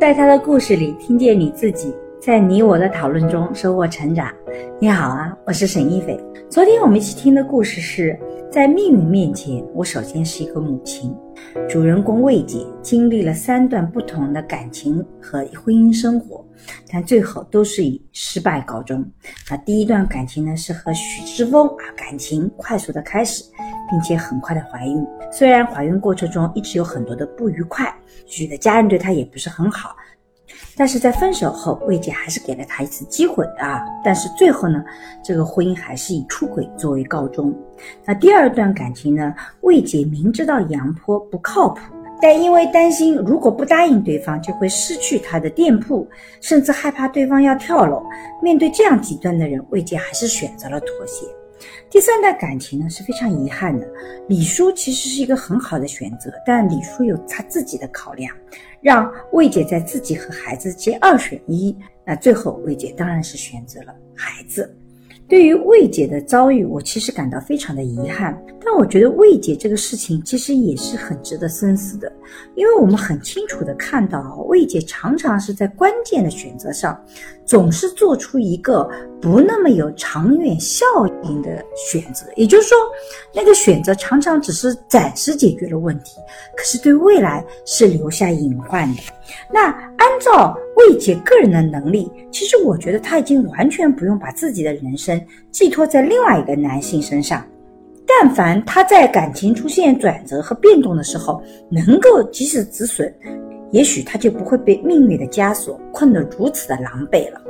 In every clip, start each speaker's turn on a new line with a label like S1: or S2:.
S1: 在他的故事里听见你自己，在你我的讨论中收获成长。你好啊，我是沈一斐。昨天我们一起听的故事是在命运面前，我首先是一个母亲。主人公魏姐经历了三段不同的感情和婚姻生活，但最后都是以失败告终。那第一段感情呢，是和许之峰啊，感情快速的开始。并且很快的怀孕，虽然怀孕过程中一直有很多的不愉快，许的家人对她也不是很好，但是在分手后，魏姐还是给了他一次机会啊。但是最后呢，这个婚姻还是以出轨作为告终。那第二段感情呢，魏姐明知道杨坡不靠谱，但因为担心如果不答应对方就会失去他的店铺，甚至害怕对方要跳楼，面对这样极端的人，魏姐还是选择了妥协。第三段感情呢是非常遗憾的，李叔其实是一个很好的选择，但李叔有他自己的考量，让魏姐在自己和孩子间二选一，那最后魏姐当然是选择了孩子。对于魏姐的遭遇，我其实感到非常的遗憾。但我觉得魏姐这个事情其实也是很值得深思的，因为我们很清楚的看到啊，魏姐常常是在关键的选择上，总是做出一个不那么有长远效应的选择。也就是说，那个选择常常只是暂时解决了问题，可是对未来是留下隐患的。那按照慰藉个人的能力，其实我觉得他已经完全不用把自己的人生寄托在另外一个男性身上。但凡他在感情出现转折和变动的时候，能够及时止损，也许他就不会被命运的枷锁困得如此的狼狈了。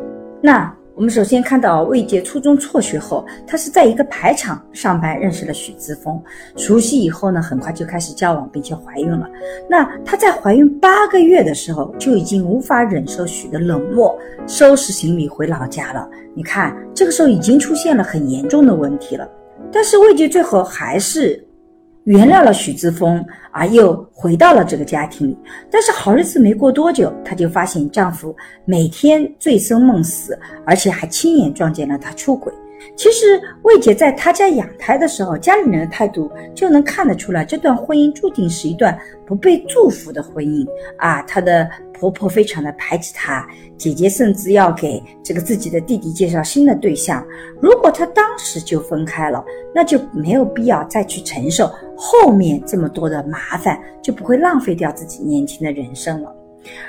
S1: 那。我们首先看到魏杰初中辍学后，他是在一个排场上班认识了许之峰，熟悉以后呢，很快就开始交往，并且怀孕了。那他在怀孕八个月的时候，就已经无法忍受许的冷漠，收拾行李回老家了。你看，这个时候已经出现了很严重的问题了。但是魏杰最后还是。原谅了许之峰，而又回到了这个家庭。但是好日子没过多久，她就发现丈夫每天醉生梦死，而且还亲眼撞见了她出轨。其实魏姐在她家养胎的时候，家里人的态度就能看得出来，这段婚姻注定是一段不被祝福的婚姻啊！她的。婆婆非常的排斥她，姐姐甚至要给这个自己的弟弟介绍新的对象。如果她当时就分开了，那就没有必要再去承受后面这么多的麻烦，就不会浪费掉自己年轻的人生了。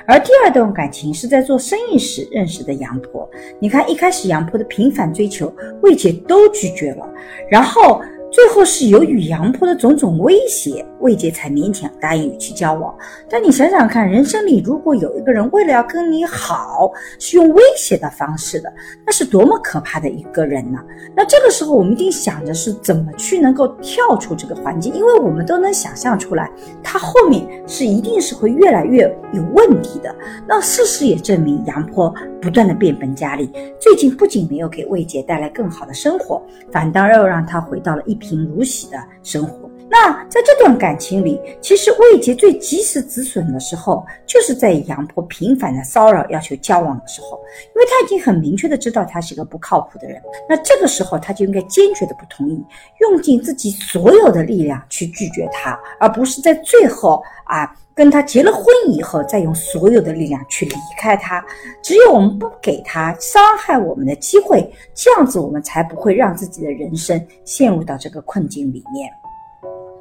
S1: 而第二段感情是在做生意时认识的杨婆。你看，一开始杨婆的频繁追求，魏姐都拒绝了，然后。最后是由于杨婆的种种威胁，魏杰才勉强答应与其交往。但你想想看，人生里如果有一个人为了要跟你好，是用威胁的方式的，那是多么可怕的一个人呢？那这个时候我们一定想着是怎么去能够跳出这个环境，因为我们都能想象出来，他后面是一定是会越来越有问题的。那事实也证明，杨婆不断的变本加厉，最近不仅没有给魏杰带来更好的生活，反倒又让他回到了一。贫如洗的生活。那在这段感情里，其实魏杰最及时止损的时候，就是在杨婆频繁的骚扰、要求交往的时候，因为他已经很明确的知道他是个不靠谱的人。那这个时候，他就应该坚决的不同意，用尽自己所有的力量去拒绝他，而不是在最后啊跟他结了婚以后，再用所有的力量去离开他。只有我们不给他伤害我们的机会，这样子我们才不会让自己的人生陷入到这个困境里面。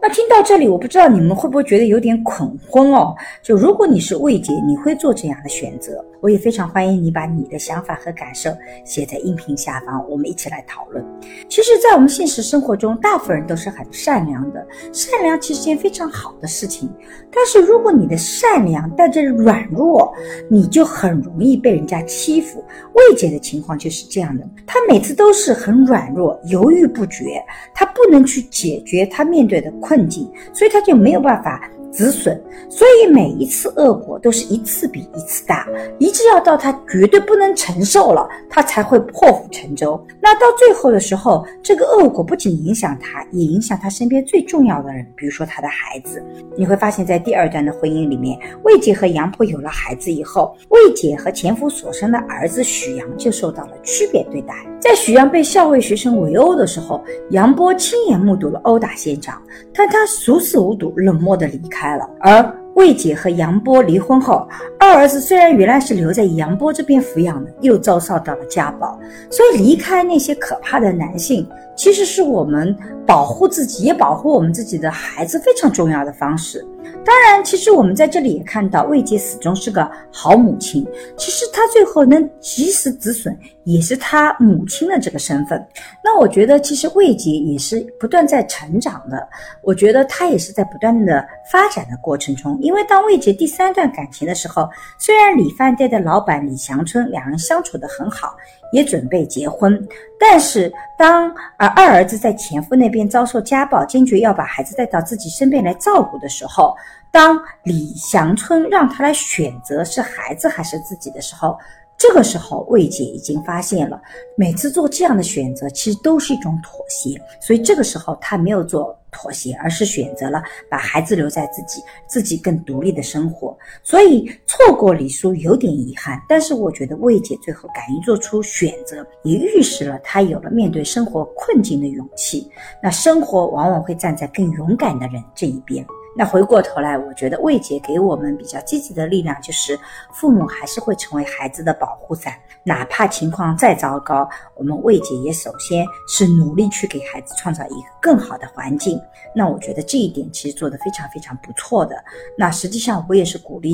S1: 听到这里，我不知道你们会不会觉得有点恐婚哦？就如果你是魏姐，你会做这样的选择？我也非常欢迎你把你的想法和感受写在音频下方，我们一起来讨论。其实，在我们现实生活中，大部分人都是很善良的，善良其实件非常好的事情。但是，如果你的善良带着软弱，你就很容易被人家欺负。魏姐的情况就是这样的，她每次都是很软弱，犹豫不决，她不能去解决她面对的困境，所以她就没有办法。止损，所以每一次恶果都是一次比一次大，一直要到他绝对不能承受了，他才会破釜沉舟。那到最后的时候，这个恶果不仅影响他，也影响他身边最重要的人，比如说他的孩子。你会发现在第二段的婚姻里面，魏姐和杨婆有了孩子以后，魏姐和前夫所生的儿子许阳就受到了区别对待。在许阳被校尉学生围殴的时候，杨波亲眼目睹了殴打现场，但他熟视无睹，冷漠的离开。开了，而魏姐和杨波离婚后，二儿子虽然原来是留在杨波这边抚养的，又遭受到了家暴，所以离开那些可怕的男性，其实是我们保护自己也保护我们自己的孩子非常重要的方式。当然，其实我们在这里也看到，魏姐始终是个好母亲。其实她最后能及时止损，也是她母亲的这个身份。那我觉得，其实魏姐也是不断在成长的。我觉得她也是在不断的发展的过程中。因为当魏姐第三段感情的时候，虽然李饭店的老板李祥春两人相处的很好，也准备结婚，但是当而二儿子在前夫那边遭受家暴，坚决要把孩子带到自己身边来照顾的时候，当李祥春让他来选择是孩子还是自己的时候，这个时候魏姐已经发现了，每次做这样的选择其实都是一种妥协，所以这个时候她没有做妥协，而是选择了把孩子留在自己，自己更独立的生活。所以错过李叔有点遗憾，但是我觉得魏姐最后敢于做出选择，也预示了她有了面对生活困境的勇气。那生活往往会站在更勇敢的人这一边。那回过头来，我觉得魏姐给我们比较积极的力量，就是父母还是会成为孩子的保护伞，哪怕情况再糟糕，我们魏姐也首先是努力去给孩子创造一个更好的环境。那我觉得这一点其实做得非常非常不错的。那实际上我也是鼓励，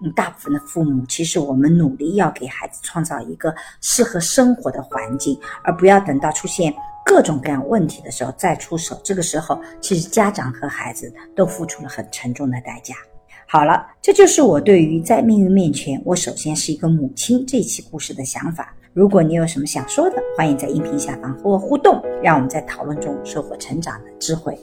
S1: 嗯，大部分的父母，其实我们努力要给孩子创造一个适合生活的环境，而不要等到出现。各种各样问题的时候再出手，这个时候其实家长和孩子都付出了很沉重的代价。好了，这就是我对于在命运面前，我首先是一个母亲这一期故事的想法。如果你有什么想说的，欢迎在音频下方和我互动，让我们在讨论中收获成长的智慧。